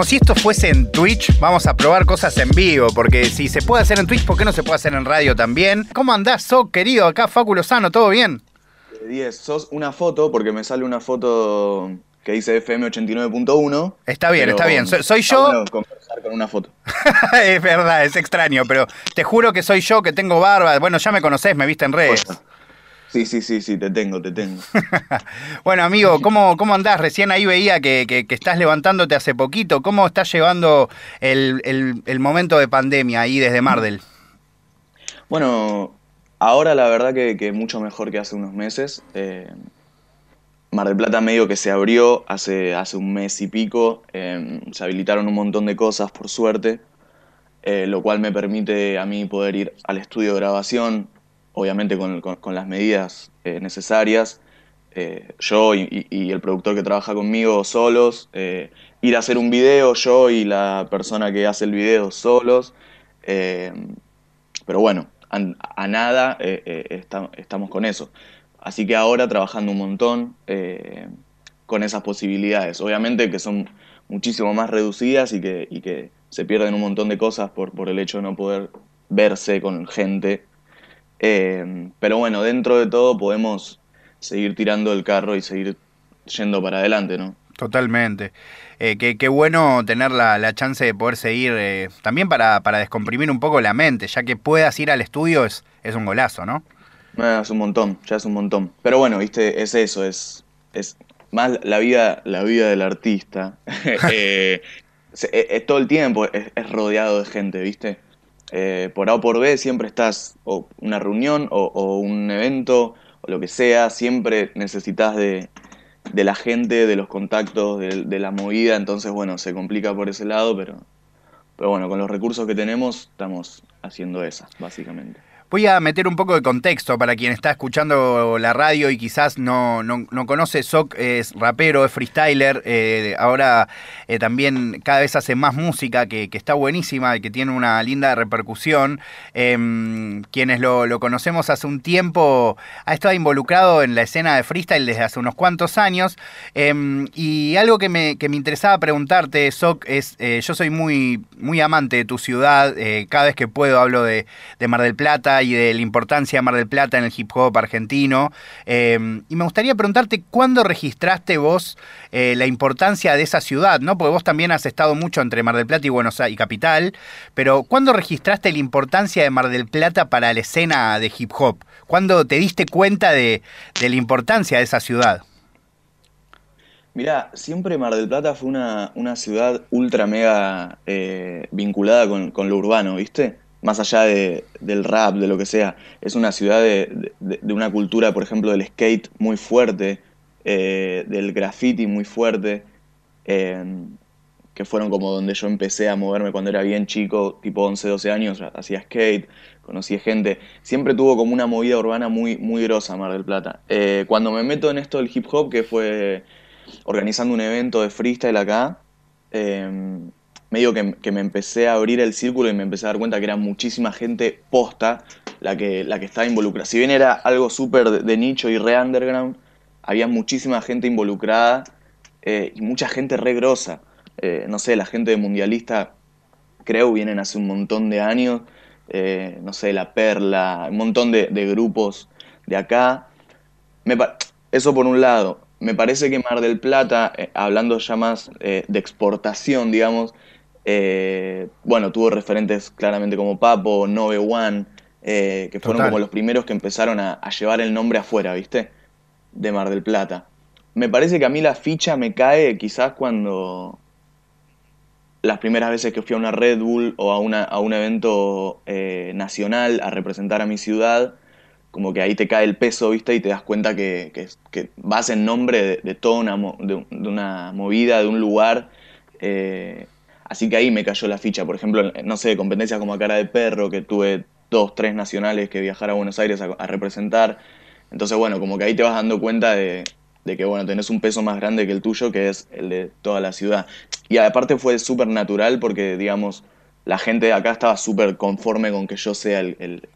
como si esto fuese en Twitch, vamos a probar cosas en vivo, porque si se puede hacer en Twitch, ¿por qué no se puede hacer en radio también? ¿Cómo andás, So, querido? Acá Fáculo Sano, ¿todo bien? 10, sos una foto, porque me sale una foto que dice FM 89.1. Está bien, está bien. Soy, yo. Bueno conversar con una foto. es verdad, es extraño, pero te juro que soy yo, que tengo barba. Bueno, ya me conocés, me viste en redes. Sí, sí, sí, sí, te tengo, te tengo. bueno, amigo, ¿cómo, ¿cómo andás? Recién ahí veía que, que, estás levantándote hace poquito. ¿Cómo estás llevando el, el, momento de pandemia ahí desde Mardel? Bueno, ahora la verdad que, que mucho mejor que hace unos meses. Eh, Mar del Plata medio que se abrió hace, hace un mes y pico. Eh, se habilitaron un montón de cosas, por suerte. Eh, lo cual me permite a mí poder ir al estudio de grabación, obviamente con, las medidas eh, necesarias. Eh, yo y, el productor que trabaja conmigo solos, eh, ir a hacer un video yo y la persona que hace el video solos. pero bueno, a, nada estamos con eso. Así que ahora trabajando un montón con esas posibilidades. Obviamente que son muchísimo más reducidas y que, y que se pierden un montón de cosas por, por el hecho de no poder verse con gente eh, pero bueno, dentro de todo podemos seguir tirando el carro y seguir yendo para adelante, ¿no? Totalmente. Eh, qué, bueno tener la, chance de poder seguir, eh, también para, para, descomprimir un poco la mente, ya que puedas ir al estudio es, es un golazo, ¿no? es un montón, ya es un montón. Pero bueno, viste, es eso, es, es más la vida, la vida del artista. es, todo el tiempo es rodeado de gente, viste. Eh, por A o por B siempre estás, o una reunión o, un evento o lo que sea, siempre necesitas de, la gente, de los contactos, de, la movida, entonces bueno, se complica por ese lado, pero, pero bueno, con los recursos que tenemos estamos haciendo esa, básicamente. Voy a meter un poco de contexto para quien está escuchando la radio y quizás no, no, conoce. Soc es rapero, es freestyler. Eh, ahora eh, también cada vez hace más música que, está buenísima y que tiene una linda repercusión. Em, quienes lo, conocemos hace un tiempo, ha estado involucrado en la escena de freestyle desde hace unos cuantos años. Em, y algo que me, que me, interesaba preguntarte, Soc, es: eh, yo soy muy, muy amante de tu ciudad. cada vez que puedo hablo de, de Mar del Plata y de la importancia de Mar del Plata en el hip hop argentino. Em, y me gustaría preguntarte cuándo registraste vos eh, la importancia de esa ciudad, ¿no? Porque vos también has estado mucho entre Mar del Plata y Buenos Aires y Capital, pero ¿cuándo registraste la importancia de Mar del Plata para la escena de hip hop? ¿Cuándo te diste cuenta de, la importancia de esa ciudad? Mirá, siempre Mar del Plata fue una, ciudad ultra mega eh, vinculada con, con, lo urbano, ¿viste? Más allá de, del rap, de lo que sea, es una ciudad de, una cultura, por ejemplo, del skate muy fuerte, eh, del graffiti muy fuerte, em, que fueron como donde yo empecé a moverme cuando era bien chico, tipo 11, 12 años, hacía skate, conocí gente, siempre tuvo como una movida urbana muy, muy grosa Mar del Plata. Eh, cuando me meto en esto del hip hop, que fue organizando un evento de freestyle acá, medio que, que, me empecé a abrir el círculo y me empecé a dar cuenta que era muchísima gente posta la que, la que estaba involucrada. Si bien era algo súper de, nicho y re underground, había muchísima gente involucrada eh, y mucha gente re grosa. Eh, no sé, la gente de Mundialista, creo, vienen hace un montón de años. Eh, no sé, La Perla, un montón de, grupos de acá. eso por un lado. Me parece que Mar del Plata, hablando ya más de exportación, digamos, eh, bueno, tuvo referentes claramente como Papo, Nove One, eh, que fueron como los primeros que empezaron a, llevar el nombre afuera, ¿viste? De Mar del Plata. Me parece que a mí la ficha me cae quizás cuando las primeras veces que fui a una Red Bull o a, una, a un evento eh, nacional a representar a mi ciudad, como que ahí te cae el peso, ¿viste? Y te das cuenta que, que, vas en nombre de, toda una, de, una movida, de un lugar. Así que ahí me cayó la ficha. Por ejemplo, no sé, competencias como a cara de perro, que tuve dos, tres nacionales que viajar a Buenos Aires a, representar. Entonces, bueno, como que ahí te vas dando cuenta de, que, bueno, tenés un peso más grande que el tuyo, que es el de toda la ciudad. Y aparte fue súper natural porque, digamos, la gente de acá estaba súper conforme con que yo sea el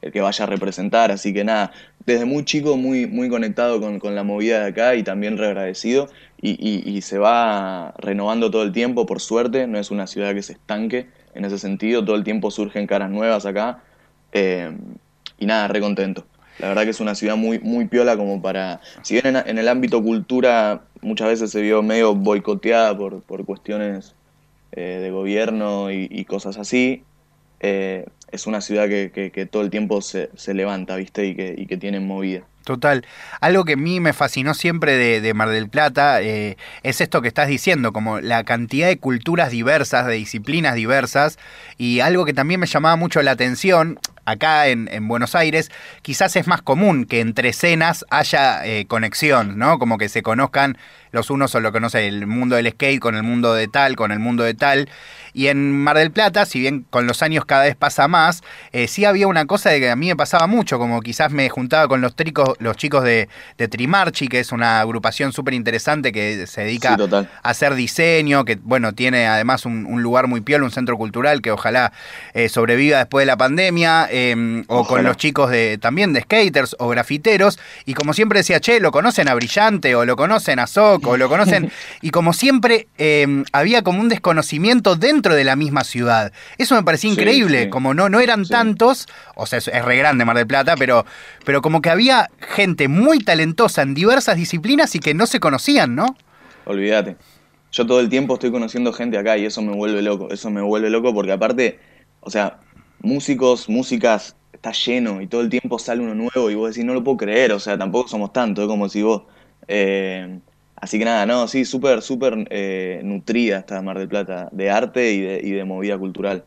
que vaya a representar, así que nada, desde muy chico muy, muy conectado con, la movida de acá y también reagradecido y, y, se va renovando todo el tiempo, por suerte, no es una ciudad que se estanque en ese sentido, todo el tiempo surgen caras nuevas acá eh, y nada, re contento. La verdad que es una ciudad muy, muy piola como para, si bien en, el ámbito cultura muchas veces se vio medio boicoteada por, por cuestiones eh, de gobierno y, cosas así, eh, es una ciudad que, todo el tiempo se, levanta, ¿viste? Y que, y que tiene movida. Total. Algo que a mí me fascinó siempre de, Mar del Plata eh, es esto que estás diciendo, como la cantidad de culturas diversas, de disciplinas diversas, y algo que también me llamaba mucho la atención, acá en, Buenos Aires, quizás es más común que entre escenas haya eh, conexión, ¿no? Como que se conozcan los unos o lo que no sé, el mundo del skate con el mundo de tal, con el mundo de tal. Y en Mar del Plata, si bien con los años cada vez pasa más, eh, sí había una cosa de que a mí me pasaba mucho, como quizás me juntaba con los, tricos, los chicos de, Trimarchi, que es una agrupación súper interesante que se dedica a hacer diseño, que bueno, tiene además un, lugar muy piolo, un centro cultural que ojalá eh, sobreviva después de la pandemia, em, o con los chicos de también de skaters o grafiteros, y como siempre decía, che, lo conocen a Brillante o lo conocen a Soc o lo conocen, y como siempre em, había como un desconocimiento dentro de la misma ciudad. Eso me parecía increíble, como no, no eran tantos, o sea, es, re grande Mar del Plata, pero, pero como que había gente muy talentosa en diversas disciplinas y que no se conocían, ¿no? Olvídate. Yo todo el tiempo estoy conociendo gente acá y eso me vuelve loco, eso me vuelve loco porque aparte, o sea, músicos, músicas, está lleno y todo el tiempo sale uno nuevo y vos decís, no lo puedo creer, o sea, tampoco somos tantos, es como si vos... Eh, Así que nada, no, sí, súper, súper eh, nutrida esta Mar del Plata de arte y de, y de movida cultural.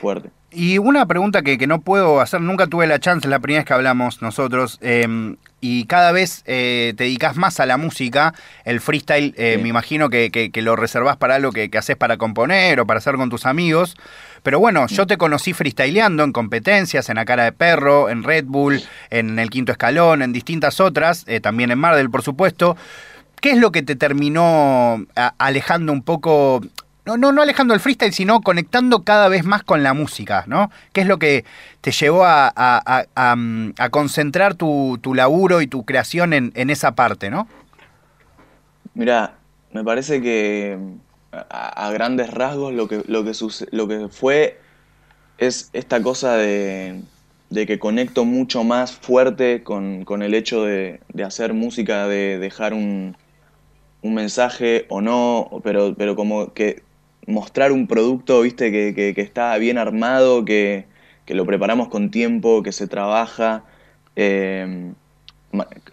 Fuerte. Y una pregunta que, que, no puedo hacer, nunca tuve la chance, la primera vez que hablamos nosotros, em, y cada vez eh, te dedicas más a la música, el freestyle, eh, me imagino que, que, lo reservás para algo que, haces para componer o para hacer con tus amigos, pero bueno, yo te conocí freestyleando en competencias, en la cara de perro, en Red Bull, en el quinto escalón, en distintas otras, también en Mardel, por supuesto. ¿Qué es lo que te terminó alejando un poco no, no, no alejando el freestyle, sino conectando cada vez más con la música, ¿no? ¿Qué es lo que te llevó a, mm, concentrar tu, laburo y tu creación en, esa parte, ¿no? Mira, me parece que a, grandes rasgos lo que, lo, que lo que fue es esta cosa de, de que conecto mucho más fuerte con, con el hecho de, de hacer música, de dejar un, un mensaje o no, pero, pero como que mostrar un producto, viste, que, está bien armado, que, lo preparamos con tiempo, que se trabaja. Eh,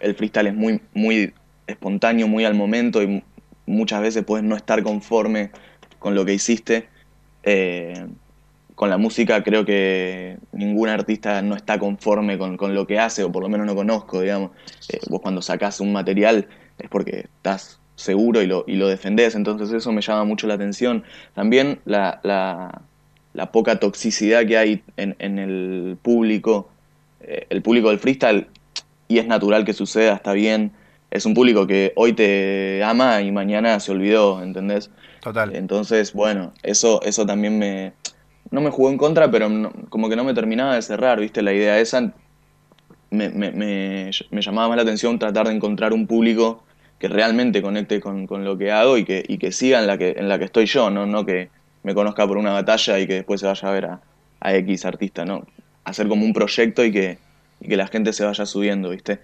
el freestyle es muy, muy espontáneo, muy al momento y muchas veces puedes no estar conforme con lo que hiciste. Eh, con la música creo que ningún artista no está conforme con, lo que hace, o por lo menos no conozco, digamos. Eh, vos cuando sacás un material es porque estás seguro y lo, y lo defendés, entonces eso me llama mucho la atención. También la, la, poca toxicidad que hay en, en el público, eh, el público del freestyle, y es natural que suceda, está bien, es un público que hoy te ama y mañana se olvidó, ¿entendés? Total. Entonces, bueno, eso, eso también me... No me jugó en contra, pero como que no me terminaba de cerrar, ¿viste? La idea esa me, me, me, me llamaba más la atención tratar de encontrar un público que realmente conecte con, lo que hago y que, y que siga en la que, en la que estoy yo, ¿no? no que me conozca por una batalla y que después se vaya a ver a, X artista, ¿no? Hacer como un proyecto y que, que la gente se vaya subiendo, ¿viste?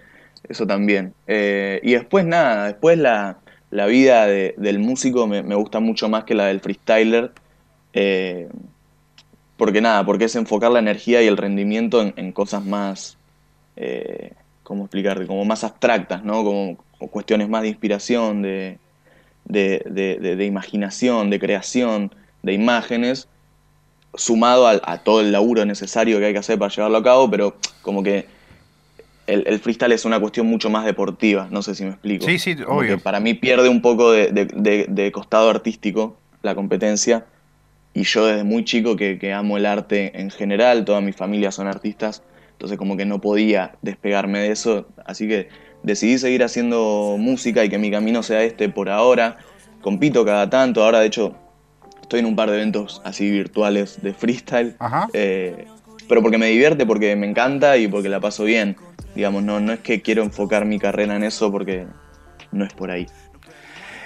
Eso también. Eh, y después nada, después la, vida del músico me, gusta mucho más que la del freestyler. Eh, porque nada, porque es enfocar la energía y el rendimiento en, cosas más, eh, ¿cómo explicarte? Como más abstractas, ¿no? Como, o cuestiones más de inspiración, de, de, imaginación, de creación de imágenes, sumado a, todo el laburo necesario que hay que hacer para llevarlo a cabo, pero como que el, freestyle es una cuestión mucho más deportiva, no sé si me explico. Sí, sí, obvio. para mí pierde un poco de, costado artístico la competencia, y yo desde muy chico que, que amo el arte en general, toda mi familia son artistas, entonces como que no podía despegarme de eso, así que decidí seguir haciendo música y que mi camino sea este por ahora. Compito cada tanto, ahora de hecho estoy en un par de eventos así virtuales de freestyle. Eh, pero porque me divierte, porque me encanta y porque la paso bien. Digamos, no, no es que quiero enfocar mi carrera en eso porque no es por ahí.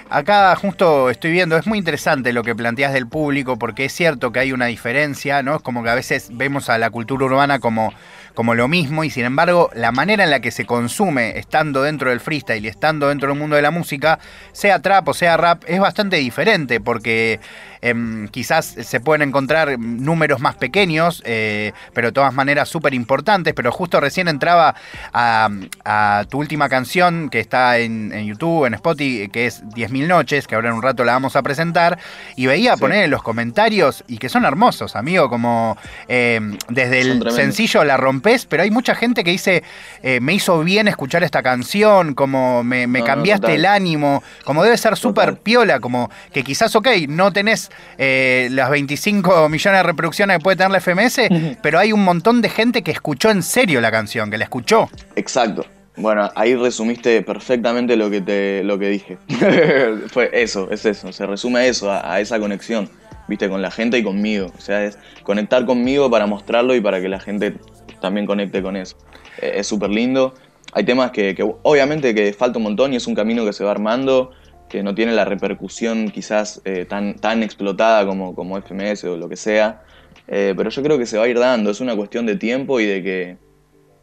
Acá justo estoy viendo, es muy interesante lo que planteas del público, porque es cierto que hay una diferencia, ¿no? Es como que a veces vemos a la cultura urbana como, como lo mismo, y sin embargo, la manera en la que se consume estando dentro del freestyle y estando dentro del mundo de la música, sea trap o sea rap, es bastante diferente, porque Em, quizás se pueden encontrar números más pequeños, eh, pero de todas maneras súper importantes. Pero justo recién entraba a, tu última canción que está en, YouTube, en Spotify, que es 10.000 noches, que ahora en un rato la vamos a presentar, y veía poner en los comentarios, y que son hermosos, amigo, como em, desde el sencillo la rompes, pero hay mucha gente que dice, eh, me hizo bien escuchar esta canción, como me, cambiaste el ánimo, como debe ser súper piola, como que quizás, ok, no tenés eh, las 25 millones de reproducciones que puede tener la FMS, pero hay un montón de gente que escuchó en serio la canción, que la escuchó. Exacto. Bueno, ahí resumiste perfectamente lo que te lo que dije. Fue eso, es eso. Se resume eso, a, esa conexión, viste, con la gente y conmigo. O sea, es conectar conmigo para mostrarlo y para que la gente también conecte con eso. Eh, es súper lindo. Hay temas que, que, obviamente que falta un montón y es un camino que se va armando que no tiene la repercusión quizás eh, tan, tan explotada como, como FMS o lo que sea, eh, pero yo creo que se va a ir dando, es una cuestión de tiempo y de que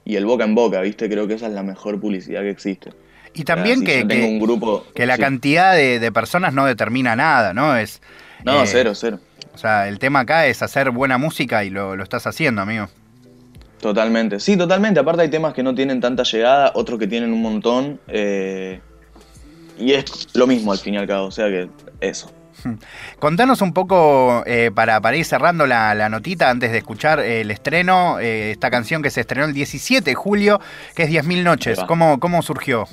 y el boca en boca, ¿viste? Creo que esa es la mejor publicidad que existe. Y también que, un grupo, que la cantidad de, personas no determina nada, ¿no? Es, no, eh, cero, cero. O sea, el tema acá es hacer buena música y lo, lo estás haciendo, amigo. Totalmente, sí, totalmente. Aparte hay temas que no tienen tanta llegada, otros que tienen un montón. Eh, y es lo mismo al fin y al cabo, o sea que eso. Contanos un poco, eh, para, para, ir cerrando la, notita antes de escuchar el estreno, eh, esta canción que se estrenó el 17 de julio, que es 10.000 noches. ¿Cómo, ¿Cómo surgió?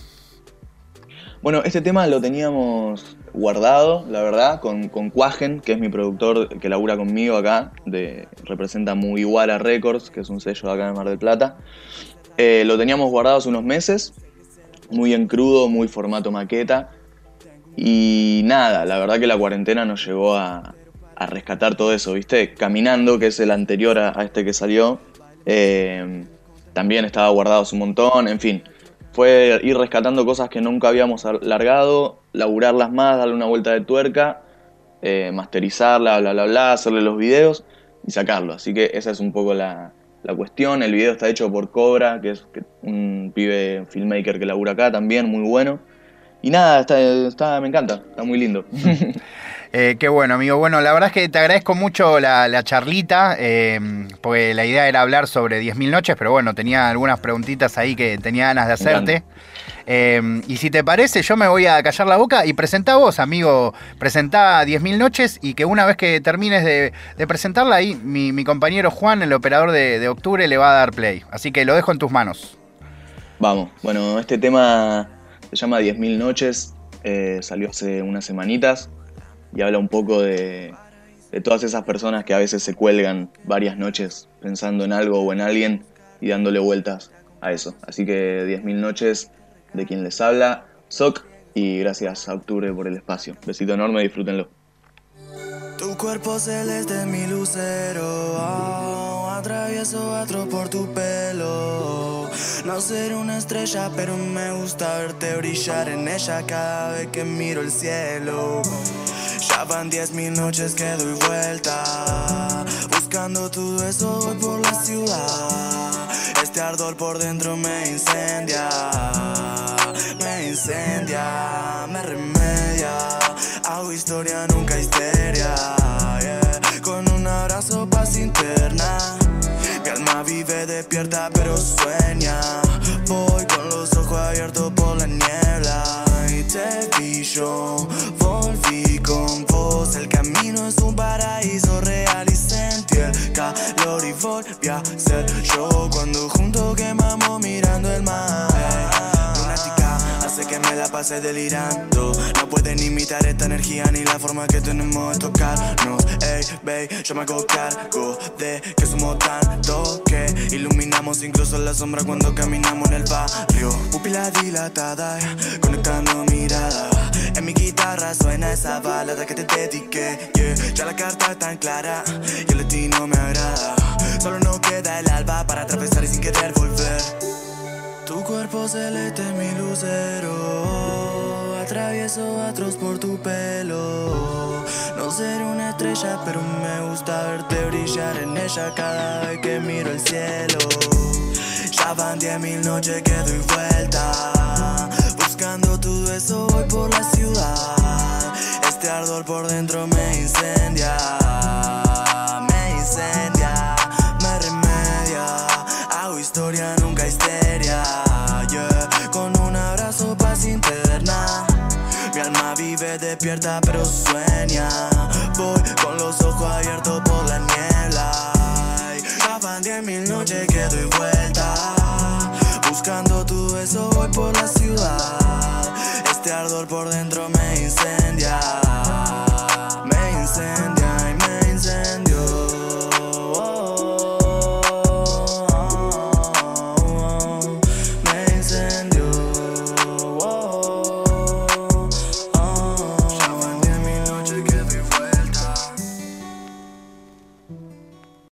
Bueno, este tema lo teníamos guardado, la verdad, con, con Cuagen, que es mi productor que labura conmigo acá, de, representa Mugiwara Records, que es un sello acá en Mar del Plata. Eh, lo teníamos guardado hace unos meses muy en crudo, muy formato maqueta. Y nada, la verdad que la cuarentena nos llevó a, rescatar todo eso, ¿viste? Caminando, que es el anterior a, este que salió, eh, también estaba guardado un montón, en fin. Fue ir rescatando cosas que nunca habíamos largado, laburarlas más, darle una vuelta de tuerca, eh, masterizarla, bla, bla, bla, hacerle los videos y sacarlo. Así que esa es un poco la, la cuestión. El video está hecho por Cobra, que es un pibe filmmaker que labura acá también, muy bueno. Y nada, está, me encanta, está muy lindo. Eh, qué bueno, amigo. Bueno, la verdad es que te agradezco mucho la, charlita, eh, porque la idea era hablar sobre 10.000 noches, pero bueno, tenía algunas preguntitas ahí que tenía ganas de hacerte. Em, y si te parece, yo me voy a callar la boca y presentá vos, amigo. Presentá 10.000 noches y que una vez que termines de, presentarla ahí, mi, compañero Juan, el operador de, octubre, le va a dar play. Así que lo dejo en tus manos. Vamos, bueno, este tema se llama 10.000 noches, eh, salió hace unas semanitas y habla un poco de, de todas esas personas que a veces se cuelgan varias noches pensando en algo o en alguien y dándole vueltas a eso. Así que 10.000 noches de quien les habla, Soc, y gracias a Octubre por el espacio. Besito enorme, disfrútenlo. Tu cuerpo celeste mi lucero, oh, atravieso otro por tu pelo. No ser una estrella, pero me gusta verte brillar en ella cada vez que miro el cielo. Ya van diez mil noches que doy vuelta, buscando todo eso voy por la ciudad. Este ardor por dentro me incendia, incendia, me remedia. Hago historia, nunca histeria. No pueden imitar esta energía ni la forma que tenemos de tocarnos. Ey, babe, yo me hago cargo de que somos tanto que iluminamos incluso la sombra cuando caminamos en el barrio. Pupila dilatada, conectando miradas. En mi guitarra suena esa balada que te dediqué. Yeah. Ya la carta es tan clara y el destino me agrada. Solo no queda el alba para atravesar y sin querer volver. Tu cuerpo celeste es mi lucero. Atravieso atros por tu pelo. No seré una estrella, pero me gusta verte brillar en ella cada vez que miro el cielo. Ya van diez mil noches que doy vuelta. Buscando tu beso voy por la ciudad. Este ardor por dentro me incendia. Despierta pero sueña. Voy con los ojos abiertos por la niebla. Van diez mil noches que doy vuelta. Buscando tu beso voy por la ciudad. Este ardor por dentro me incendia.